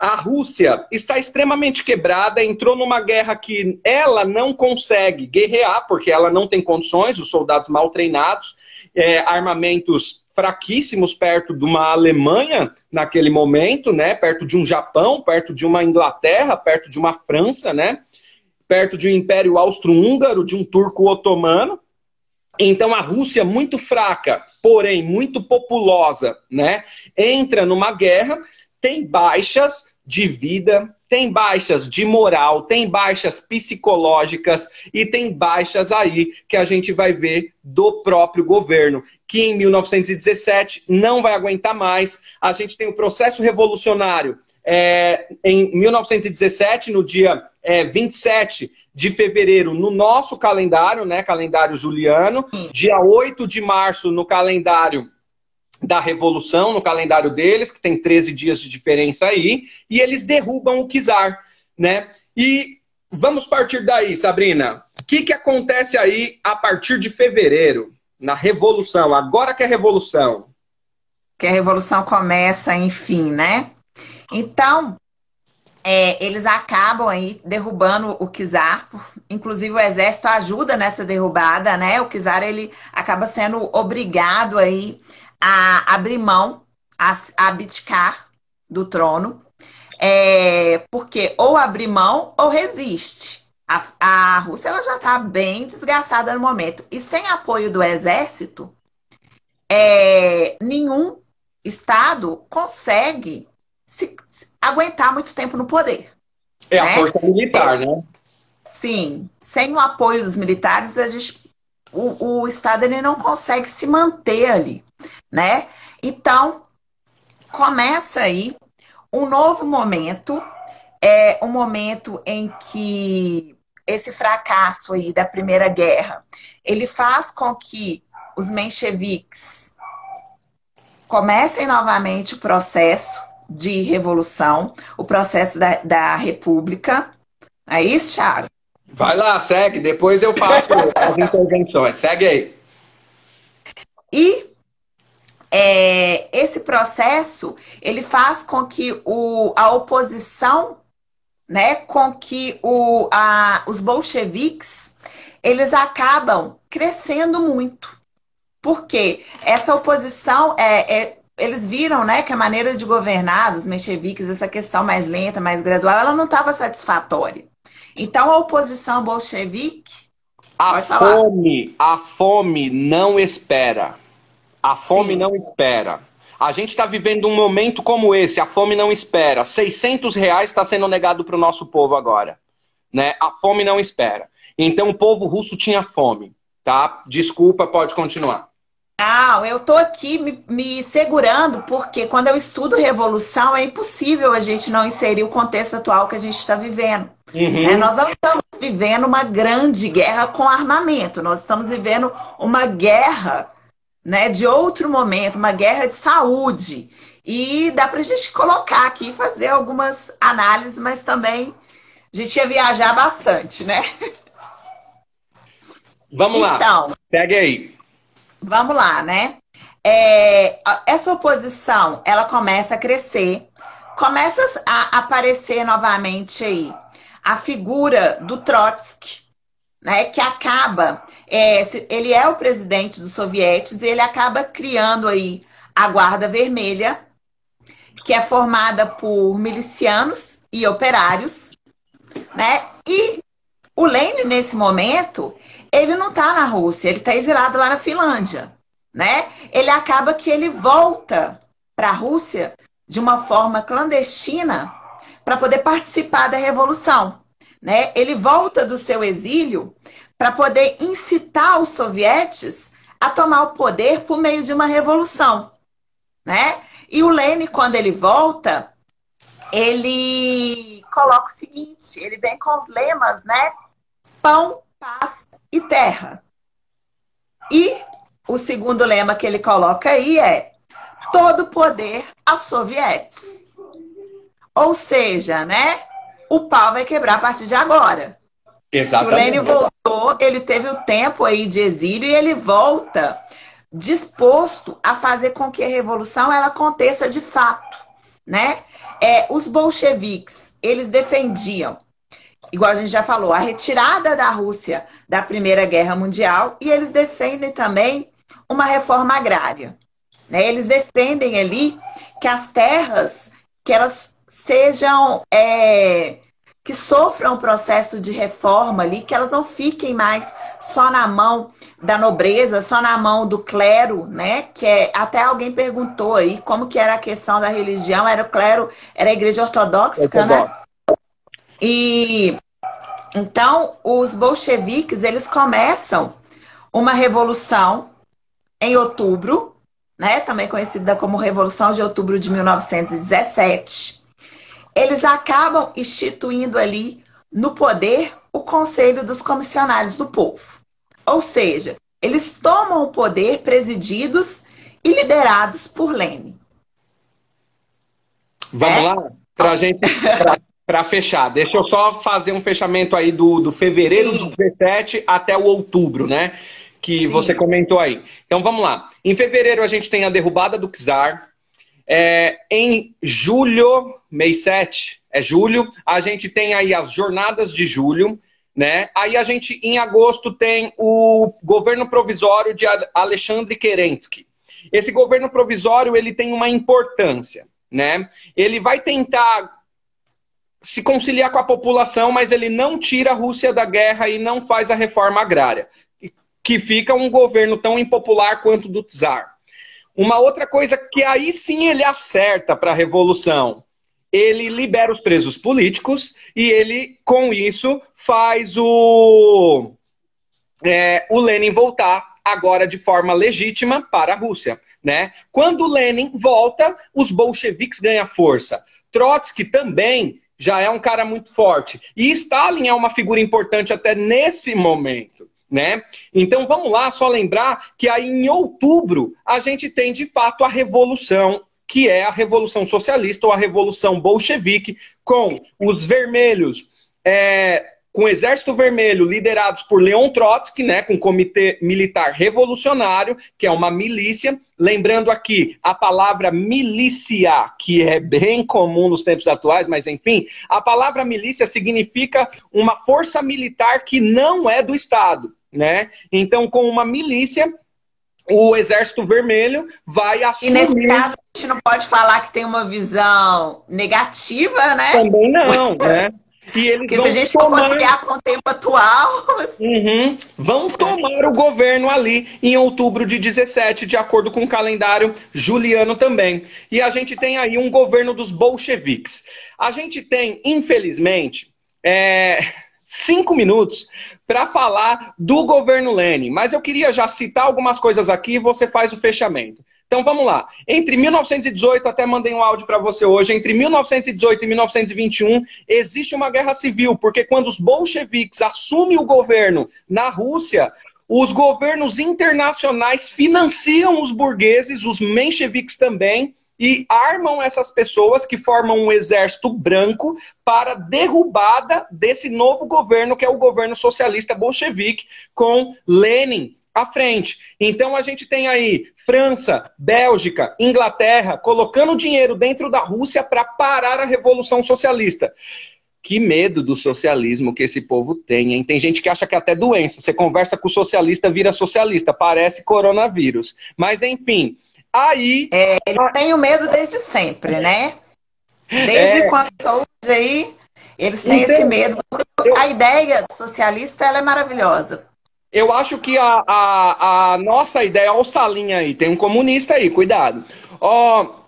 a Rússia está extremamente quebrada, entrou numa guerra que ela não consegue guerrear, porque ela não tem condições, os soldados mal treinados, é, armamentos fraquíssimos perto de uma Alemanha naquele momento, né? Perto de um Japão, perto de uma Inglaterra, perto de uma França, né? Perto de um Império Austro-Húngaro, de um turco otomano. Então a Rússia muito fraca, porém muito populosa, né? Entra numa guerra, tem baixas de vida, tem baixas de moral, tem baixas psicológicas e tem baixas aí que a gente vai ver do próprio governo, que em 1917 não vai aguentar mais. A gente tem o processo revolucionário é, em 1917, no dia é, 27 de fevereiro, no nosso calendário, né, calendário juliano, dia 8 de março no calendário da Revolução, no calendário deles, que tem 13 dias de diferença aí, e eles derrubam o czar, né? E vamos partir daí, Sabrina. O que, que acontece aí a partir de fevereiro, na Revolução, agora que é Revolução? Que a Revolução começa, enfim, né? Então, é, eles acabam aí derrubando o Kizar, inclusive o exército ajuda nessa derrubada, né? O Kizar ele acaba sendo obrigado aí a abrir mão, a, a abdicar do trono, é, porque ou abrir mão ou resiste. A, a Rússia ela já está bem desgastada no momento e sem apoio do exército, é, nenhum estado consegue se, se aguentar muito tempo no poder. É né? a força militar, é, né? Sim, sem o apoio dos militares, a gente, o, o Estado ele não consegue se manter ali, né? Então, começa aí um novo momento, é um momento em que esse fracasso aí da Primeira Guerra, ele faz com que os mencheviques comecem novamente o processo de revolução, o processo da, da República. É isso, Thiago? Vai lá, segue, depois eu faço as intervenções. Segue aí. E é, esse processo ele faz com que o, a oposição, né, com que o, a, os bolcheviques eles acabam crescendo muito. Porque essa oposição é, é eles viram né, que a maneira de governar dos mencheviques, essa questão mais lenta, mais gradual, ela não estava satisfatória. Então a oposição bolchevique. A fome, a fome não espera. A fome Sim. não espera. A gente está vivendo um momento como esse, a fome não espera. 600 reais está sendo negado para o nosso povo agora. Né? A fome não espera. Então o povo russo tinha fome. Tá? Desculpa, pode continuar. Não, eu tô aqui me, me, segurando porque quando eu estudo revolução é impossível a gente não inserir o contexto atual que a gente está vivendo. Uhum. É, nós não estamos vivendo uma grande guerra com armamento, nós estamos vivendo uma guerra né, de outro momento, uma guerra de saúde. E dá para a gente colocar aqui e fazer algumas análises, mas também a gente ia viajar bastante, né? Vamos então, lá. Pegue aí. Vamos lá, né? É, essa oposição, ela começa a crescer, começa a aparecer novamente aí a figura do Trotsky, né, que acaba, é, ele é o presidente dos sovietes e ele acaba criando aí a Guarda Vermelha, que é formada por milicianos e operários, né? E o Lenin, nesse momento, ele não está na Rússia, ele está exilado lá na Finlândia, né? Ele acaba que ele volta para a Rússia de uma forma clandestina para poder participar da revolução, né? Ele volta do seu exílio para poder incitar os sovietes a tomar o poder por meio de uma revolução, né? E o Lenin, quando ele volta, ele coloca o seguinte, ele vem com os lemas, né? Pão, paz e terra. E o segundo lema que ele coloca aí é todo poder a sovietes. Ou seja, né? O pau vai quebrar a partir de agora. Exatamente. O Lênin voltou, ele teve o tempo aí de exílio e ele volta disposto a fazer com que a revolução ela aconteça de fato, né? É, os bolcheviques, eles defendiam igual a gente já falou, a retirada da Rússia da Primeira Guerra Mundial e eles defendem também uma reforma agrária. Né? Eles defendem ali que as terras que elas sejam é, que sofram um processo de reforma ali, que elas não fiquem mais só na mão da nobreza, só na mão do clero, né? Que é, até alguém perguntou aí como que era a questão da religião, era o clero, era a igreja ortodoxa, né? E então os bolcheviques, eles começam uma revolução em outubro, né? Também conhecida como Revolução de Outubro de 1917 eles acabam instituindo ali no poder o Conselho dos Comissionários do Povo. Ou seja, eles tomam o poder presididos e liderados por Lênin. Vamos é? lá? Para gente. Para fechar, deixa eu só fazer um fechamento aí do, do fevereiro Sim. do 17 até o outubro, né? Que Sim. você comentou aí. Então vamos lá. Em fevereiro a gente tem a derrubada do czar, é, em julho, mês 7, é julho, a gente tem aí as jornadas de julho, né? Aí a gente, em agosto, tem o governo provisório de Alexandre Kerensky. Esse governo provisório, ele tem uma importância, né? Ele vai tentar se conciliar com a população, mas ele não tira a Rússia da guerra e não faz a reforma agrária, que fica um governo tão impopular quanto do czar. Uma outra coisa que aí sim ele acerta para a revolução. Ele libera os presos políticos e ele, com isso, faz o, é, o Lenin voltar agora de forma legítima para a Rússia. Né? Quando Lenin volta, os bolcheviques ganham força. Trotsky também já é um cara muito forte. E Stalin é uma figura importante até nesse momento né? Então vamos lá, só lembrar que aí em outubro a gente tem de fato a revolução, que é a revolução socialista ou a revolução bolchevique, com os vermelhos. É, com o Exército Vermelho liderados por Leon Trotsky, né, com o Comitê Militar Revolucionário, que é uma milícia. Lembrando aqui a palavra milícia, que é bem comum nos tempos atuais, mas enfim, a palavra milícia significa uma força militar que não é do Estado né? Então, com uma milícia, o Exército Vermelho vai assumir... E nesse caso, a gente não pode falar que tem uma visão negativa, né? Também não, né? E eles Porque se a gente tomar... for conciliar com o tempo atual... Uhum. Vão tomar o governo ali em outubro de 17, de acordo com o calendário juliano também. E a gente tem aí um governo dos bolcheviques. A gente tem, infelizmente... É <laughs> cinco minutos para falar do governo Lenin, mas eu queria já citar algumas coisas aqui e você faz o fechamento. Então vamos lá. Entre 1918, até mandei um áudio para você hoje, entre 1918 e 1921 existe uma guerra civil, porque quando os bolcheviques assumem o governo na Rússia, os governos internacionais financiam os burgueses, os mencheviques também, e armam essas pessoas que formam um exército branco para derrubada desse novo governo, que é o governo socialista bolchevique, com Lenin à frente. Então a gente tem aí França, Bélgica, Inglaterra colocando dinheiro dentro da Rússia para parar a revolução socialista. Que medo do socialismo que esse povo tem, hein? Tem gente que acha que é até doença. Você conversa com o socialista, vira socialista. Parece coronavírus. Mas, enfim, Aí. É, ele tem o medo desde sempre, né? Desde é... quando saúde aí, eles têm então, esse medo. Eu... A ideia socialista ela é maravilhosa. Eu acho que a, a, a nossa ideia, olha o Salinha aí, tem um comunista aí, cuidado. Ó,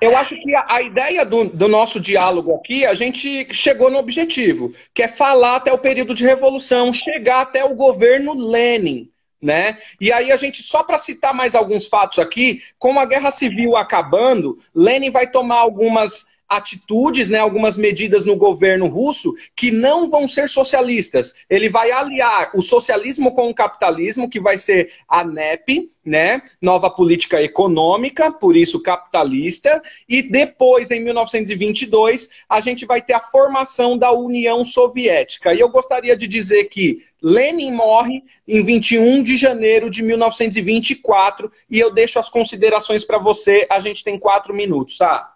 eu acho que a, a ideia do, do, nosso diálogo aqui, a gente chegou no objetivo, que é falar até o período de revolução, chegar até o governo Lenin. Né? E aí a gente, só para citar mais alguns fatos aqui, com a guerra civil acabando, Lenin vai tomar algumas atitudes, né, algumas medidas no governo russo que não vão ser socialistas. Ele vai aliar o socialismo com o capitalismo, que vai ser a NEP, né, nova política econômica, por isso capitalista, e depois, em 1922, a gente vai ter a formação da União Soviética. E eu gostaria de dizer que Lenin morre em 21 de janeiro de 1924, e eu deixo as considerações para você, a gente tem quatro minutos, tá?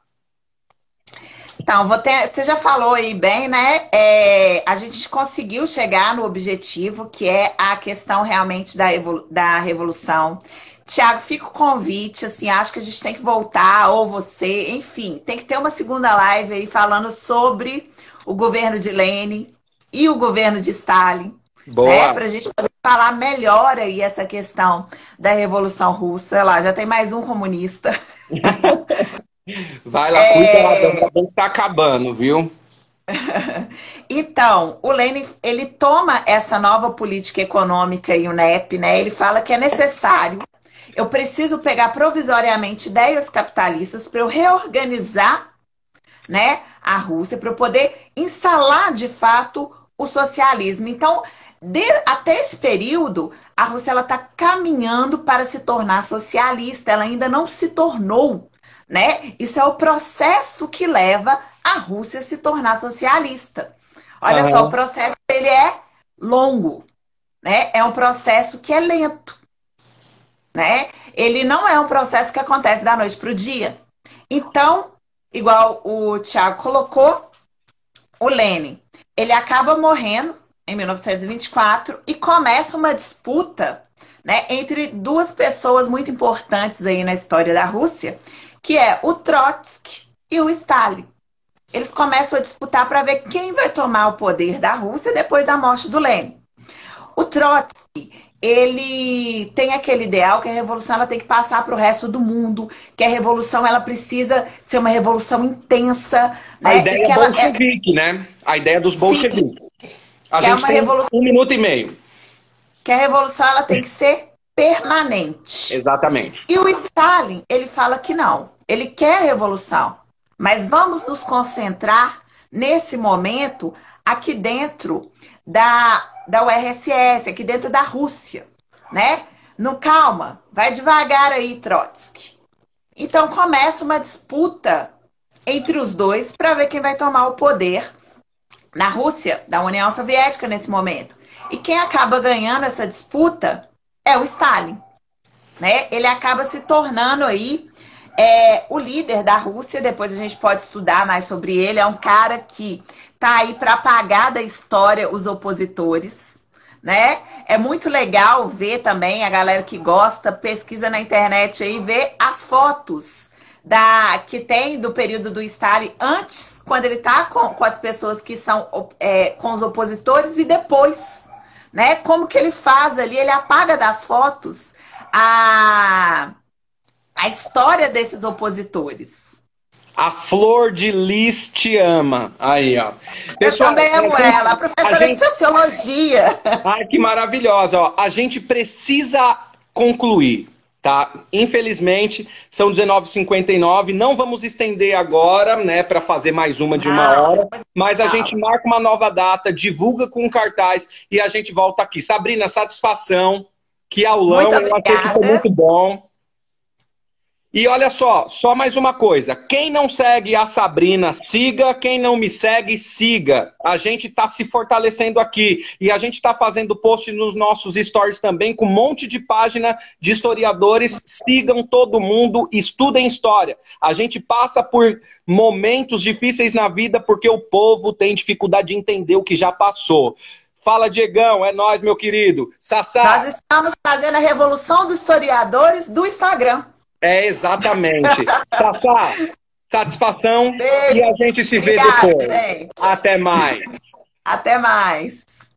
Então, ter, você já falou aí bem, né? É, a gente conseguiu chegar no objetivo, que é a questão realmente da, da revolução Tiago, fica o convite, assim, acho que a gente tem que voltar, ou você, enfim, tem que ter uma segunda live aí falando sobre o governo de Lênin e o governo de Stalin. Boa. Né, para a gente poder falar melhor aí essa questão da Revolução Russa. Lá, já tem mais um comunista. <laughs> Vai lá, é... cuida lá, que tá acabando, viu? <laughs> então, o Lenin, ele toma essa nova política econômica e o NEP, né? Ele fala que é necessário eu preciso pegar provisoriamente ideias capitalistas para eu reorganizar né, a Rússia, para eu poder instalar de fato o socialismo. Então, de, até esse período, a Rússia está caminhando para se tornar socialista, ela ainda não se tornou. Né? Isso é o processo que leva a Rússia a se tornar socialista. Olha uhum. só, o processo ele é longo, né? É um processo que é lento né? Ele não é um processo que acontece da noite para o dia. Então, igual o Tiago colocou, o Lenin, ele acaba morrendo em 1924 e começa uma disputa né, entre duas pessoas muito importantes aí na história da Rússia, que é o Trotsky e o Stalin. Eles começam a disputar para ver quem vai tomar o poder da Rússia depois da morte do Lenin. O Trotsky, ele tem aquele ideal que a revolução ela tem que passar para o resto do mundo, que a revolução ela precisa ser uma revolução intensa. A né? ideia que bolchevique, ela... né? A ideia dos bolcheviques. A que é gente é uma tem revolução... um minuto e meio. Que a revolução ela tem que ser permanente. Exatamente. E o Stalin, ele fala que não. Ele quer a revolução. Mas vamos nos concentrar nesse momento aqui dentro da da URSS, aqui dentro da Rússia, né? No calma, vai devagar aí, Trotsky. Então começa uma disputa entre os dois para ver quem vai tomar o poder na Rússia, da União Soviética nesse momento. E quem acaba ganhando essa disputa é o Stalin. Né? Ele acaba se tornando aí é, o líder da Rússia. Depois a gente pode estudar mais sobre ele. É um cara que tá aí para apagar da história os opositores, né? É muito legal ver também a galera que gosta, pesquisa na internet aí, ver as fotos da que tem do período do Stalin antes, quando ele tá com, com as pessoas que são é, com os opositores e depois, né? Como que ele faz ali? Ele apaga das fotos a, a história desses opositores. A Flor de Lis te ama. Aí, ó. Pessoal, Eu também amo gente, ela, a professora gente... de Sociologia. Ai, que maravilhosa. Ó. A gente precisa concluir, tá? Infelizmente, são 19h59. Não vamos estender agora, né, para fazer mais uma de uma ah, hora. Mas a gente marca uma nova data, divulga com cartaz e a gente volta aqui. Sabrina, satisfação. Que aulão, eu achei que foi muito bom. E olha só, só mais uma coisa. Quem não segue a Sabrina, siga. Quem não me segue, siga. A gente está se fortalecendo aqui. E a gente está fazendo post nos nossos stories também, com um monte de página de historiadores. Sigam todo mundo, estudem história. A gente passa por momentos difíceis na vida porque o povo tem dificuldade de entender o que já passou. Fala, Diegão, é nós, meu querido. Sassá. Nós estamos fazendo a revolução dos historiadores do Instagram. É, exatamente. <laughs> Sassá, satisfação Beijo. e a gente se Obrigada, vê depois. Gente. Até mais. Até mais.